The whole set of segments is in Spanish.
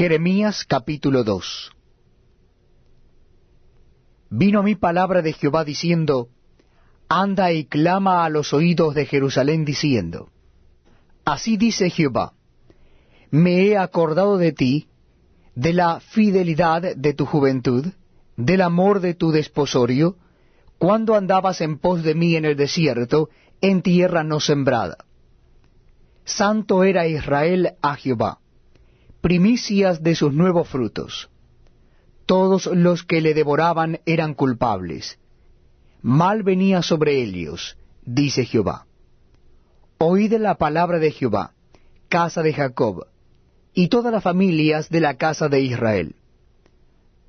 Jeremías capítulo 2 Vino mí palabra de Jehová diciendo, Anda y clama a los oídos de Jerusalén diciendo, Así dice Jehová, Me he acordado de ti, de la fidelidad de tu juventud, del amor de tu desposorio, cuando andabas en pos de mí en el desierto, en tierra no sembrada. Santo era Israel a Jehová primicias de sus nuevos frutos. Todos los que le devoraban eran culpables. Mal venía sobre ellos, dice Jehová. Oíd la palabra de Jehová, casa de Jacob, y todas las familias de la casa de Israel.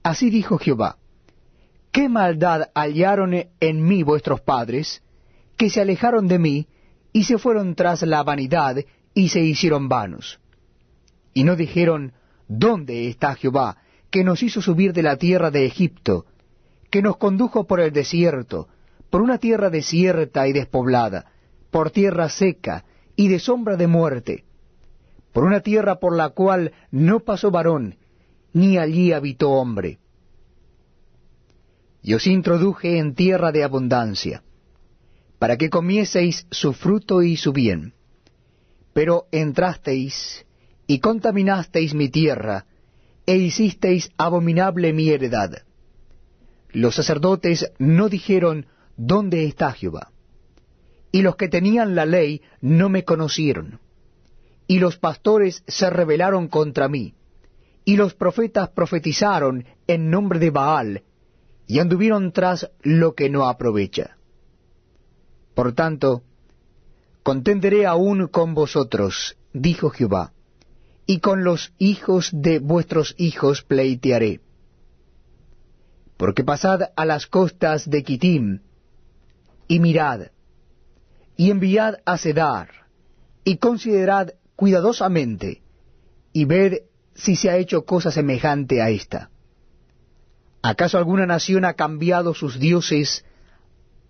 Así dijo Jehová, ¿qué maldad hallaron en mí vuestros padres, que se alejaron de mí, y se fueron tras la vanidad, y se hicieron vanos? Y no dijeron, ¿dónde está Jehová, que nos hizo subir de la tierra de Egipto, que nos condujo por el desierto, por una tierra desierta y despoblada, por tierra seca y de sombra de muerte, por una tierra por la cual no pasó varón, ni allí habitó hombre? Y os introduje en tierra de abundancia, para que comieseis su fruto y su bien. Pero entrasteis y contaminasteis mi tierra, e hicisteis abominable mi heredad. Los sacerdotes no dijeron, ¿dónde está Jehová? Y los que tenían la ley no me conocieron. Y los pastores se rebelaron contra mí. Y los profetas profetizaron en nombre de Baal, y anduvieron tras lo que no aprovecha. Por tanto, contenderé aún con vosotros, dijo Jehová y con los hijos de vuestros hijos pleitearé. Porque pasad a las costas de Kitim, y mirad, y enviad a Sedar, y considerad cuidadosamente, y ved si se ha hecho cosa semejante a esta. ¿Acaso alguna nación ha cambiado sus dioses,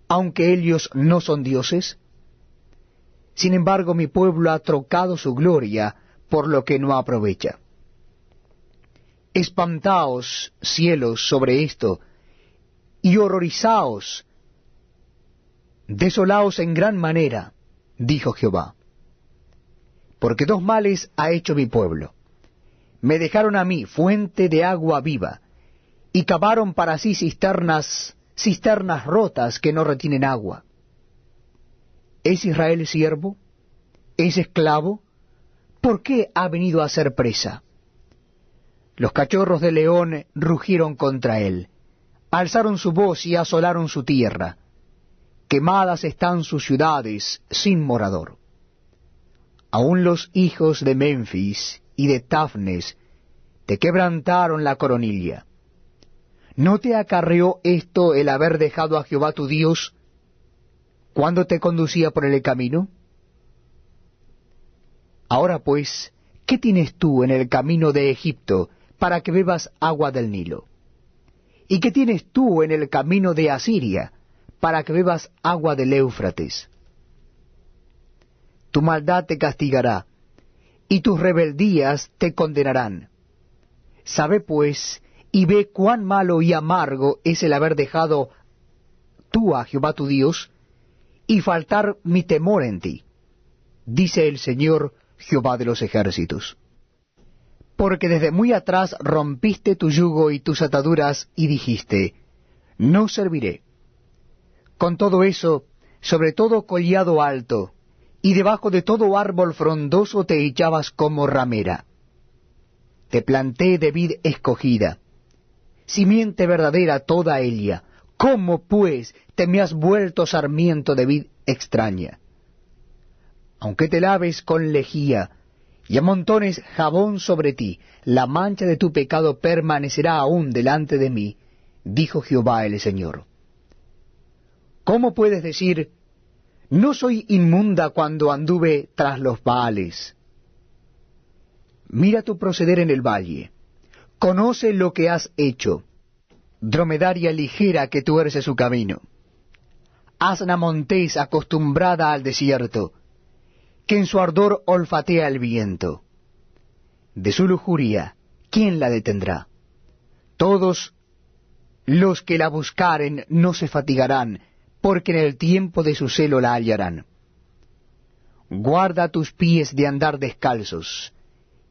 aunque ellos no son dioses? Sin embargo, mi pueblo ha trocado su gloria por lo que no aprovecha. Espantaos, cielos, sobre esto, y horrorizaos, desolaos en gran manera, dijo Jehová. Porque dos males ha hecho mi pueblo. Me dejaron a mí fuente de agua viva, y cavaron para sí cisternas, cisternas rotas que no retienen agua. ¿Es Israel siervo? ¿Es esclavo? ¿Por qué ha venido a ser presa? Los cachorros de león rugieron contra él, alzaron su voz y asolaron su tierra. Quemadas están sus ciudades sin morador. Aún los hijos de Memphis y de Tafnes te quebrantaron la coronilla. ¿No te acarreó esto el haber dejado a Jehová tu Dios cuando te conducía por el camino? Ahora pues, ¿qué tienes tú en el camino de Egipto para que bebas agua del Nilo? ¿Y qué tienes tú en el camino de Asiria para que bebas agua del Éufrates? Tu maldad te castigará, y tus rebeldías te condenarán. Sabe pues, y ve cuán malo y amargo es el haber dejado tú a Jehová tu Dios, y faltar mi temor en ti, dice el Señor Jehová de los ejércitos. Porque desde muy atrás rompiste tu yugo y tus ataduras y dijiste, no serviré. Con todo eso, sobre todo collado alto, y debajo de todo árbol frondoso te echabas como ramera. Te planté de vid escogida, simiente verdadera toda ella. ¿Cómo, pues, te me has vuelto sarmiento de vid extraña? Aunque te laves con lejía, y amontones jabón sobre ti, la mancha de tu pecado permanecerá aún delante de mí, dijo Jehová el Señor. ¿Cómo puedes decir, no soy inmunda cuando anduve tras los Baales? Mira tu proceder en el valle, conoce lo que has hecho, dromedaria ligera que tuerce su camino. Asna montés acostumbrada al desierto, que en su ardor olfatea el viento. De su lujuria, ¿quién la detendrá? Todos los que la buscaren no se fatigarán, porque en el tiempo de su celo la hallarán. Guarda tus pies de andar descalzos,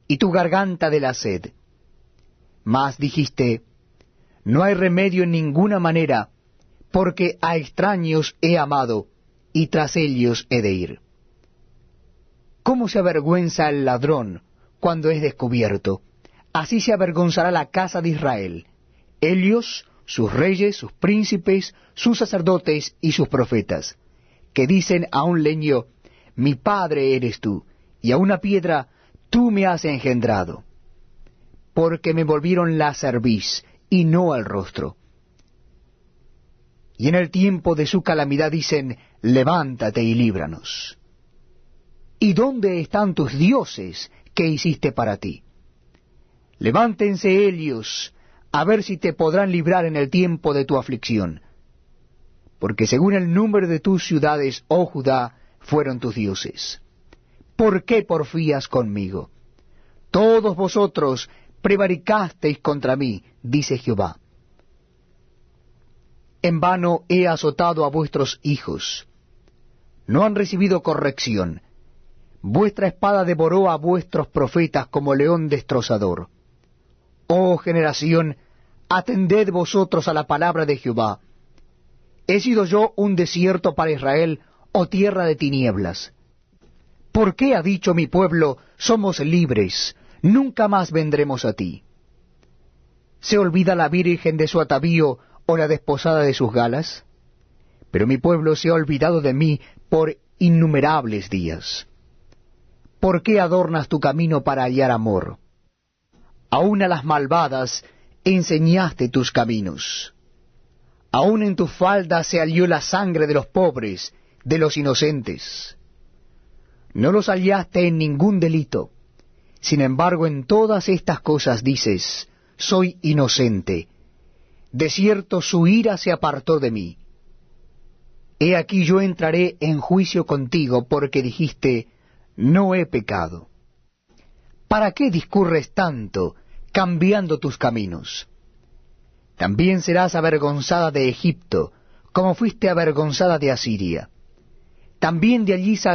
y tu garganta de la sed. Mas dijiste, no hay remedio en ninguna manera, porque a extraños he amado, y tras ellos he de ir. ¿Cómo se avergüenza el ladrón cuando es descubierto? Así se avergonzará la casa de Israel. Ellos sus reyes, sus príncipes, sus sacerdotes y sus profetas, que dicen a un leño, mi padre eres tú, y a una piedra, tú me has engendrado, porque me volvieron la cerviz y no al rostro. Y en el tiempo de su calamidad dicen, levántate y líbranos. ¿Y dónde están tus dioses que hiciste para ti? Levántense ellos, a ver si te podrán librar en el tiempo de tu aflicción. Porque según el número de tus ciudades, oh Judá, fueron tus dioses. ¿Por qué porfías conmigo? Todos vosotros prevaricasteis contra mí, dice Jehová. En vano he azotado a vuestros hijos. No han recibido corrección. Vuestra espada devoró a vuestros profetas como león destrozador. Oh generación, atended vosotros a la palabra de Jehová. ¿He sido yo un desierto para Israel o tierra de tinieblas? ¿Por qué ha dicho mi pueblo, somos libres, nunca más vendremos a ti? ¿Se olvida la virgen de su atavío o la desposada de sus galas? Pero mi pueblo se ha olvidado de mí por innumerables días. ¿Por qué adornas tu camino para hallar amor? aun a las malvadas enseñaste tus caminos. Aun en tu falda se halló la sangre de los pobres, de los inocentes. No los hallaste en ningún delito. Sin embargo, en todas estas cosas dices, soy inocente. De cierto su ira se apartó de mí. He aquí yo entraré en juicio contigo, porque dijiste, no he pecado. ¿Para qué discurres tanto, cambiando tus caminos? También serás avergonzada de Egipto, como fuiste avergonzada de Asiria. También de allí